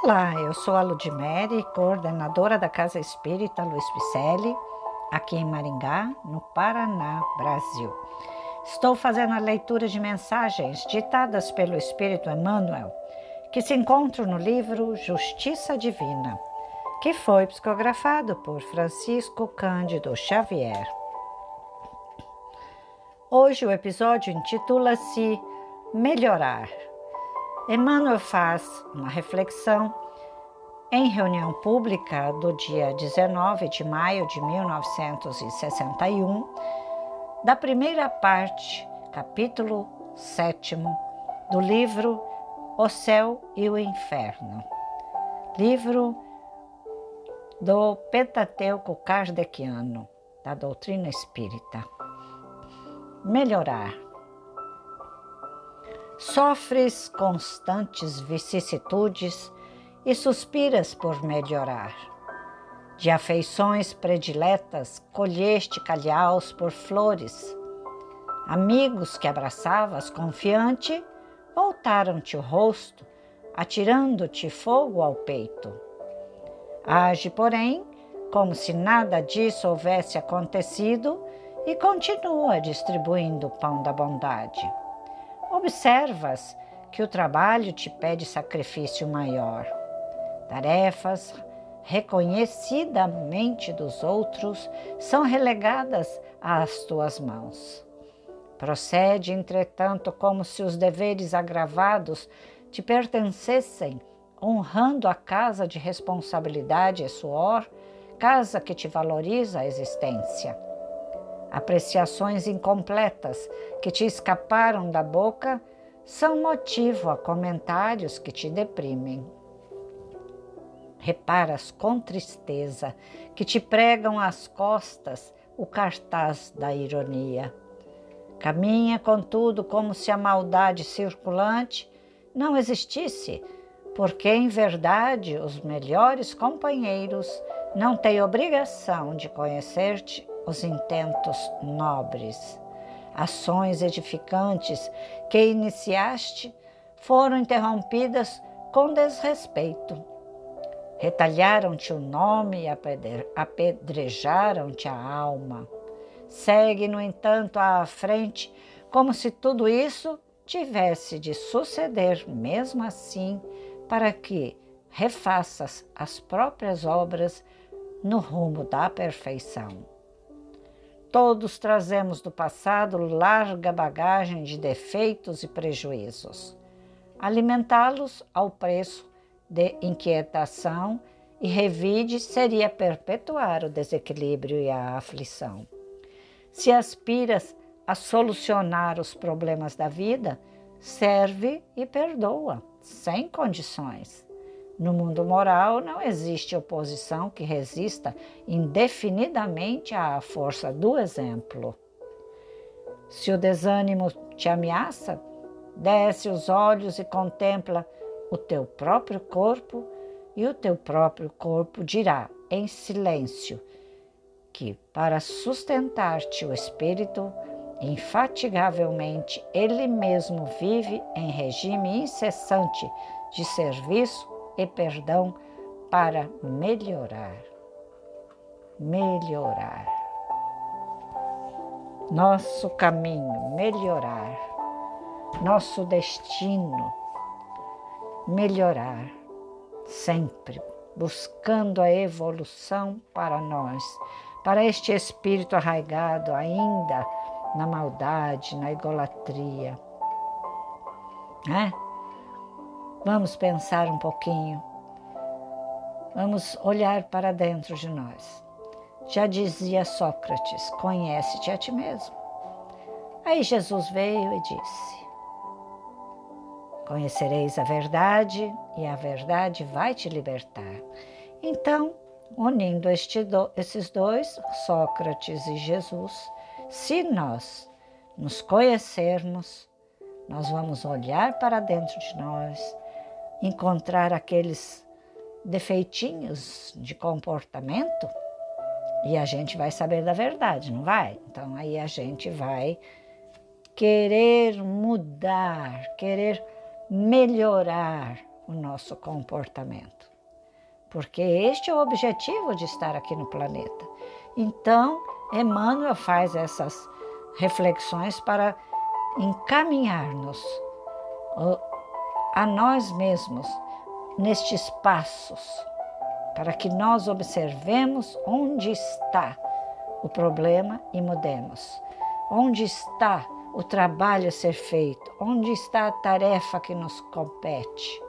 Olá, eu sou a Ludmere, coordenadora da Casa Espírita Luiz Picelli, aqui em Maringá, no Paraná, Brasil. Estou fazendo a leitura de mensagens ditadas pelo Espírito Emmanuel, que se encontram no livro Justiça Divina, que foi psicografado por Francisco Cândido Xavier. Hoje o episódio intitula-se Melhorar. Emmanuel faz uma reflexão em reunião pública do dia 19 de maio de 1961, da primeira parte, capítulo 7 do livro O Céu e o Inferno, livro do Pentateuco Kardeciano, da doutrina espírita. Melhorar. Sofres constantes vicissitudes e suspiras por melhorar. De afeições prediletas colheste calhaus por flores. Amigos que abraçavas confiante voltaram-te o rosto, atirando-te fogo ao peito. Age, porém, como se nada disso houvesse acontecido e continua distribuindo o pão da bondade. Observas que o trabalho te pede sacrifício maior. Tarefas reconhecidamente dos outros são relegadas às tuas mãos. Procede, entretanto, como se os deveres agravados te pertencessem, honrando a casa de responsabilidade e suor, casa que te valoriza a existência apreciações incompletas que te escaparam da boca são motivo a comentários que te deprimem. Reparas com tristeza que te pregam às costas o cartaz da ironia. Caminha, contudo, como se a maldade circulante não existisse, porque, em verdade, os melhores companheiros não têm obrigação de conhecer-te os intentos nobres. Ações edificantes que iniciaste foram interrompidas com desrespeito. Retalharam-te o nome e apedrejaram-te a alma. Segue, no entanto, à frente, como se tudo isso tivesse de suceder mesmo assim, para que refaças as próprias obras no rumo da perfeição. Todos trazemos do passado larga bagagem de defeitos e prejuízos. Alimentá-los ao preço de inquietação e revide seria perpetuar o desequilíbrio e a aflição. Se aspiras a solucionar os problemas da vida, serve e perdoa, sem condições. No mundo moral não existe oposição que resista indefinidamente à força do exemplo. Se o desânimo te ameaça, desce os olhos e contempla o teu próprio corpo, e o teu próprio corpo dirá em silêncio que, para sustentar-te o espírito, infatigavelmente ele mesmo vive em regime incessante de serviço e perdão para melhorar. Melhorar. Nosso caminho, melhorar. Nosso destino, melhorar. Sempre buscando a evolução para nós, para este espírito arraigado ainda na maldade, na idolatria. Né? Vamos pensar um pouquinho. Vamos olhar para dentro de nós. Já dizia Sócrates: conhece-te a ti mesmo. Aí Jesus veio e disse: Conhecereis a verdade e a verdade vai te libertar. Então, unindo do, esses dois, Sócrates e Jesus, se nós nos conhecermos, nós vamos olhar para dentro de nós encontrar aqueles defeitinhos de comportamento e a gente vai saber da verdade, não vai? Então aí a gente vai querer mudar, querer melhorar o nosso comportamento. Porque este é o objetivo de estar aqui no planeta. Então, Emmanuel faz essas reflexões para encaminhar-nos a nós mesmos nestes passos, para que nós observemos onde está o problema e mudemos. Onde está o trabalho a ser feito? Onde está a tarefa que nos compete?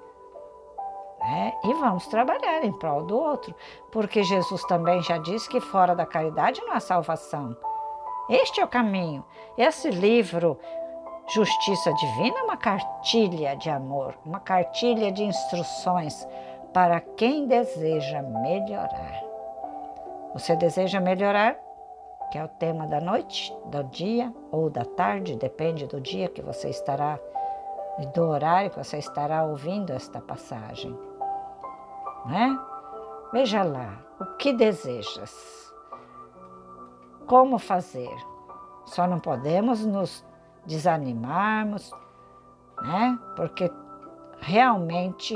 É, e vamos trabalhar em prol do outro, porque Jesus também já disse que fora da caridade não há salvação. Este é o caminho. Esse livro, Justiça Divina, é uma cartilha de amor, uma cartilha de instruções para quem deseja melhorar. Você deseja melhorar? Que é o tema da noite, do dia ou da tarde, depende do dia que você estará e do horário que você estará ouvindo esta passagem. Não é? Veja lá, o que desejas? como fazer. Só não podemos nos desanimarmos, né? Porque realmente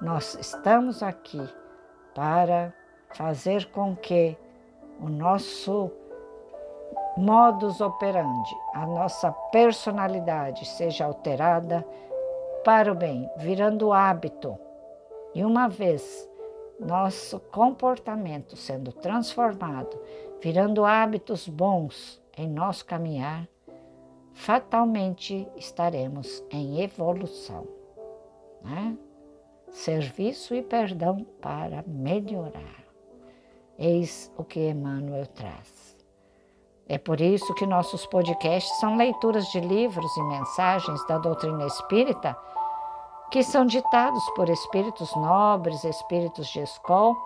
nós estamos aqui para fazer com que o nosso modus operandi, a nossa personalidade seja alterada para o bem, virando hábito. E uma vez nosso comportamento sendo transformado virando hábitos bons em nosso caminhar, fatalmente estaremos em evolução. Né? Serviço e perdão para melhorar. Eis o que Emmanuel traz. É por isso que nossos podcasts são leituras de livros e mensagens da doutrina espírita que são ditados por espíritos nobres, espíritos de escola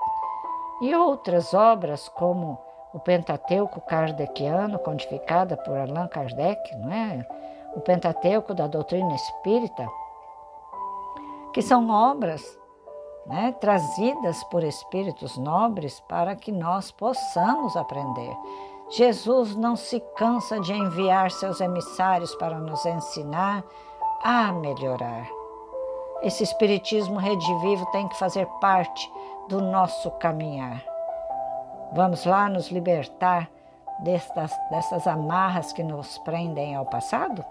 e outras obras como o Pentateuco kardeciano, codificada por Allan Kardec, não é? o Pentateuco da doutrina espírita, que são obras né, trazidas por espíritos nobres para que nós possamos aprender. Jesus não se cansa de enviar seus emissários para nos ensinar a melhorar. Esse espiritismo redivivo tem que fazer parte do nosso caminhar. Vamos lá nos libertar destas, dessas amarras que nos prendem ao passado?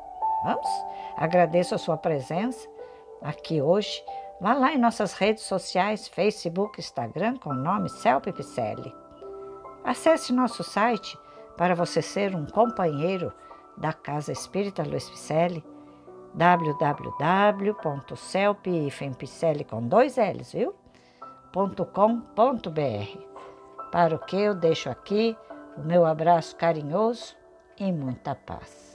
Vamos? Agradeço a sua presença aqui hoje. Vá lá em nossas redes sociais, Facebook, Instagram, com o nome Celpe Picelli. Acesse nosso site para você ser um companheiro da Casa Espírita Luiz Picelli, www.celpifempicelli com dois L's, viu? .com.br para o que eu deixo aqui o meu abraço carinhoso e muita paz.